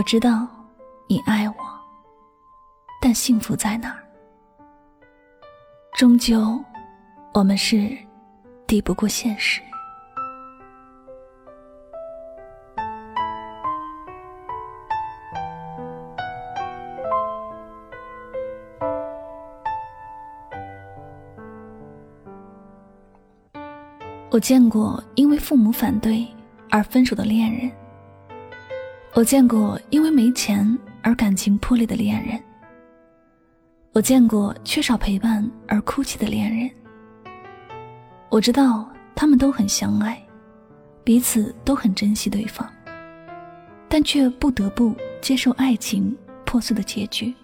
我知道你爱我，但幸福在哪儿？终究，我们是抵不过现实。我见过因为父母反对而分手的恋人。我见过因为没钱而感情破裂的恋人，我见过缺少陪伴而哭泣的恋人。我知道他们都很相爱，彼此都很珍惜对方，但却不得不接受爱情破碎的结局，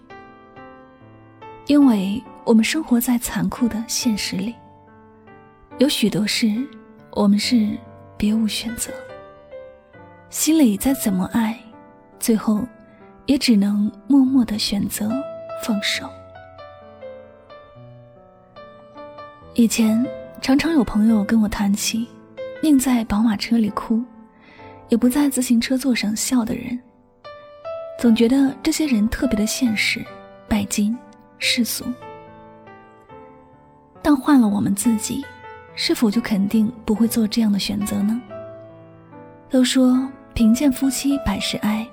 因为我们生活在残酷的现实里，有许多事我们是别无选择。心里再怎么爱，最后也只能默默的选择放手。以前常常有朋友跟我谈起，宁在宝马车里哭，也不在自行车座上笑的人，总觉得这些人特别的现实、拜金、世俗。但换了我们自己，是否就肯定不会做这样的选择呢？都说。贫贱夫妻百事哀，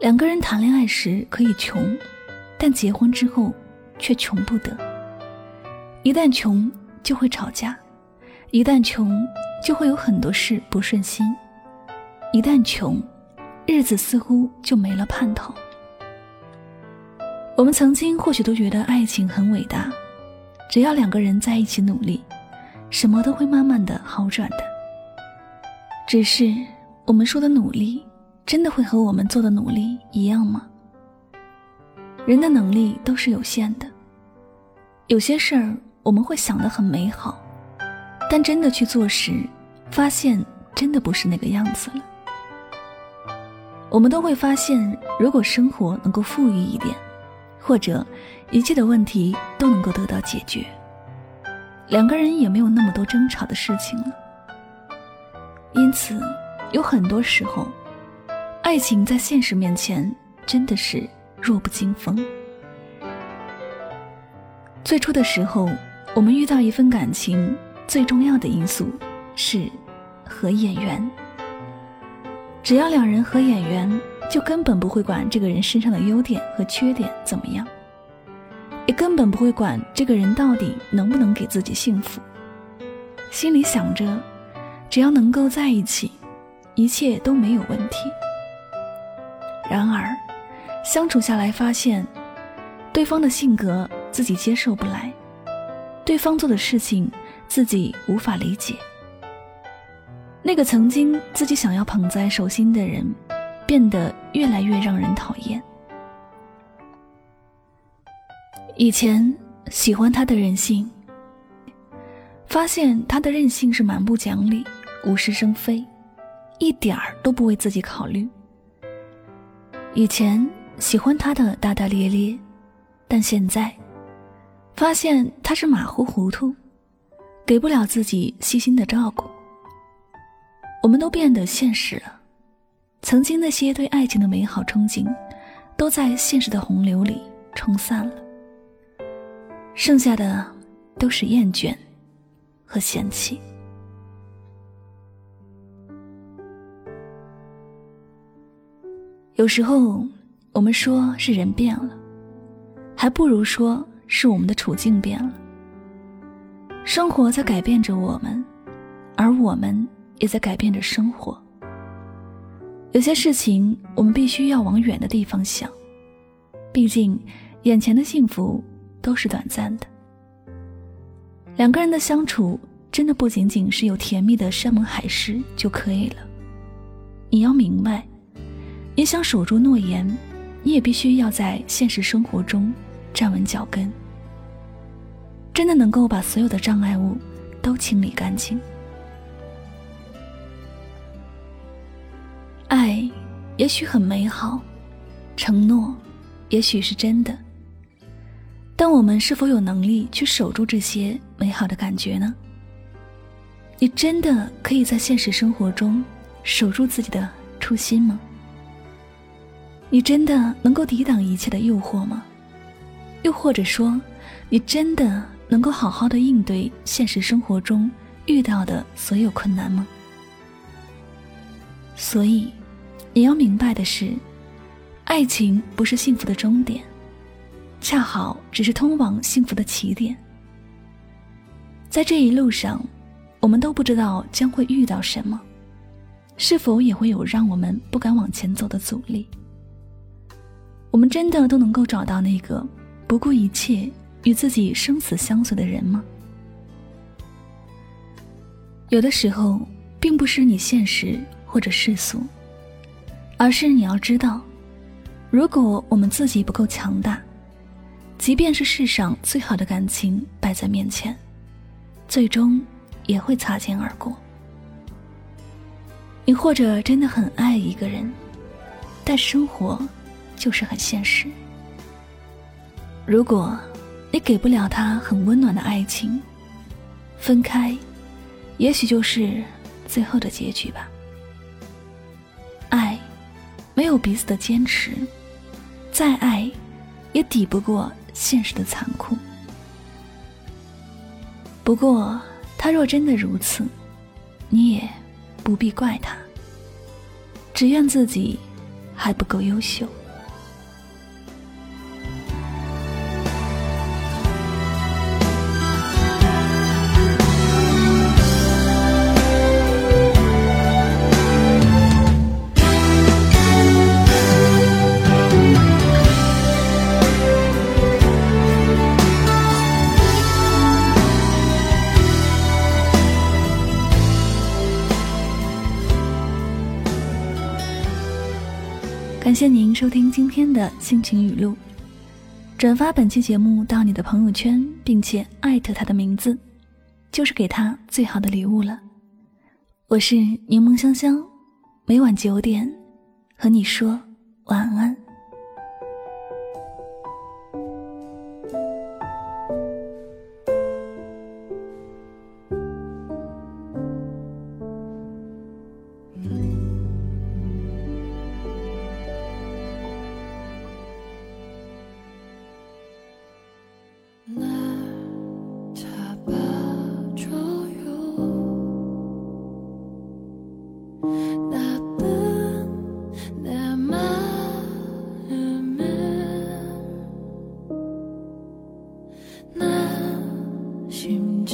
两个人谈恋爱时可以穷，但结婚之后却穷不得。一旦穷就会吵架，一旦穷就会有很多事不顺心，一旦穷，日子似乎就没了盼头。我们曾经或许都觉得爱情很伟大，只要两个人在一起努力，什么都会慢慢的好转的。只是。我们说的努力，真的会和我们做的努力一样吗？人的能力都是有限的，有些事儿我们会想得很美好，但真的去做时，发现真的不是那个样子了。我们都会发现，如果生活能够富裕一点，或者一切的问题都能够得到解决，两个人也没有那么多争吵的事情了。因此。有很多时候，爱情在现实面前真的是弱不禁风。最初的时候，我们遇到一份感情，最重要的因素是合眼缘。只要两人合眼缘，就根本不会管这个人身上的优点和缺点怎么样，也根本不会管这个人到底能不能给自己幸福。心里想着，只要能够在一起。一切都没有问题。然而，相处下来发现，对方的性格自己接受不来，对方做的事情自己无法理解。那个曾经自己想要捧在手心的人，变得越来越让人讨厌。以前喜欢他的任性，发现他的任性是蛮不讲理，无事生非。一点儿都不为自己考虑。以前喜欢他的大大咧咧，但现在发现他是马虎糊涂，给不了自己细心的照顾。我们都变得现实了，曾经那些对爱情的美好憧憬，都在现实的洪流里冲散了，剩下的都是厌倦和嫌弃。有时候，我们说是人变了，还不如说是我们的处境变了。生活在改变着我们，而我们也在改变着生活。有些事情我们必须要往远的地方想，毕竟眼前的幸福都是短暂的。两个人的相处，真的不仅仅是有甜蜜的山盟海誓就可以了。你要明白，你想守住诺言，你也必须要在现实生活中站稳脚跟，真的能够把所有的障碍物都清理干净。爱也许很美好，承诺也许是真的。但我们是否有能力去守住这些美好的感觉呢？你真的可以在现实生活中守住自己的初心吗？你真的能够抵挡一切的诱惑吗？又或者说，你真的能够好好的应对现实生活中遇到的所有困难吗？所以，你要明白的是，爱情不是幸福的终点。恰好只是通往幸福的起点。在这一路上，我们都不知道将会遇到什么，是否也会有让我们不敢往前走的阻力。我们真的都能够找到那个不顾一切与自己生死相随的人吗？有的时候，并不是你现实或者世俗，而是你要知道，如果我们自己不够强大。即便是世上最好的感情摆在面前，最终也会擦肩而过。你或者真的很爱一个人，但生活就是很现实。如果你给不了他很温暖的爱情，分开，也许就是最后的结局吧。爱，没有彼此的坚持，再爱，也抵不过。现实的残酷。不过，他若真的如此，你也不必怪他。只怨自己还不够优秀。谢您收听今天的心情语录，转发本期节目到你的朋友圈，并且艾特他的名字，就是给他最好的礼物了。我是柠檬香香，每晚九点和你说晚安。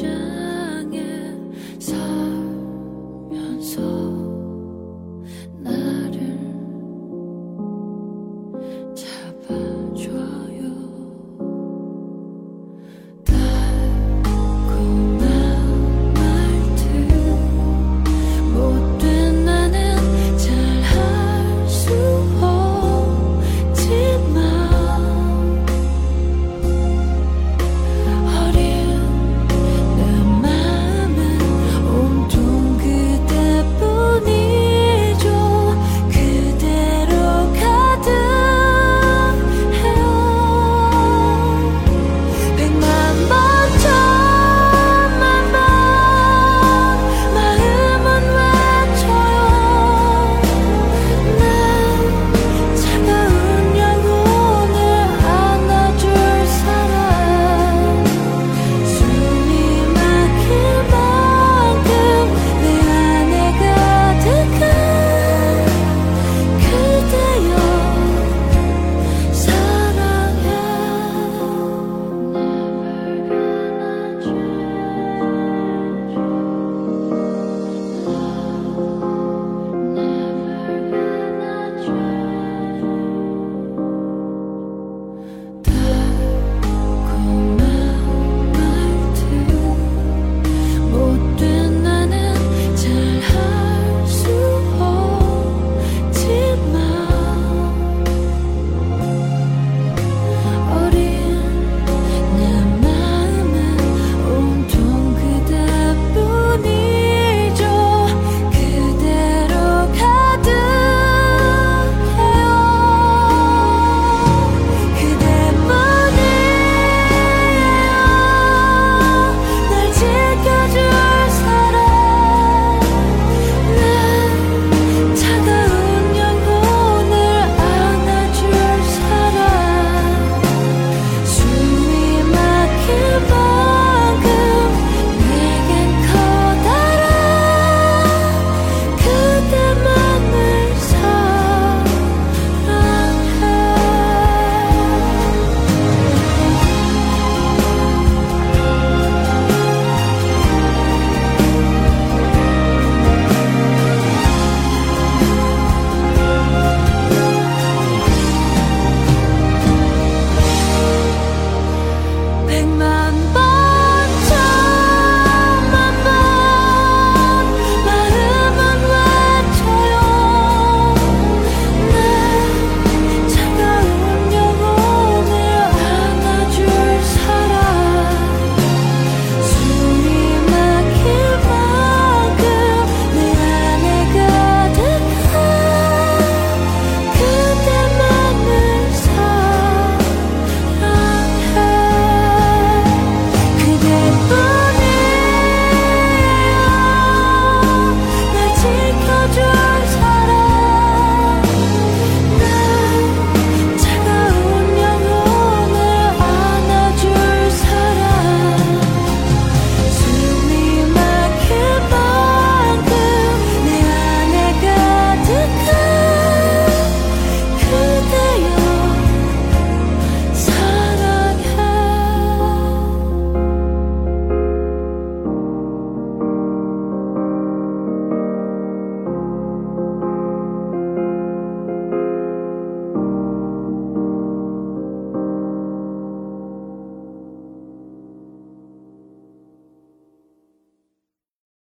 这。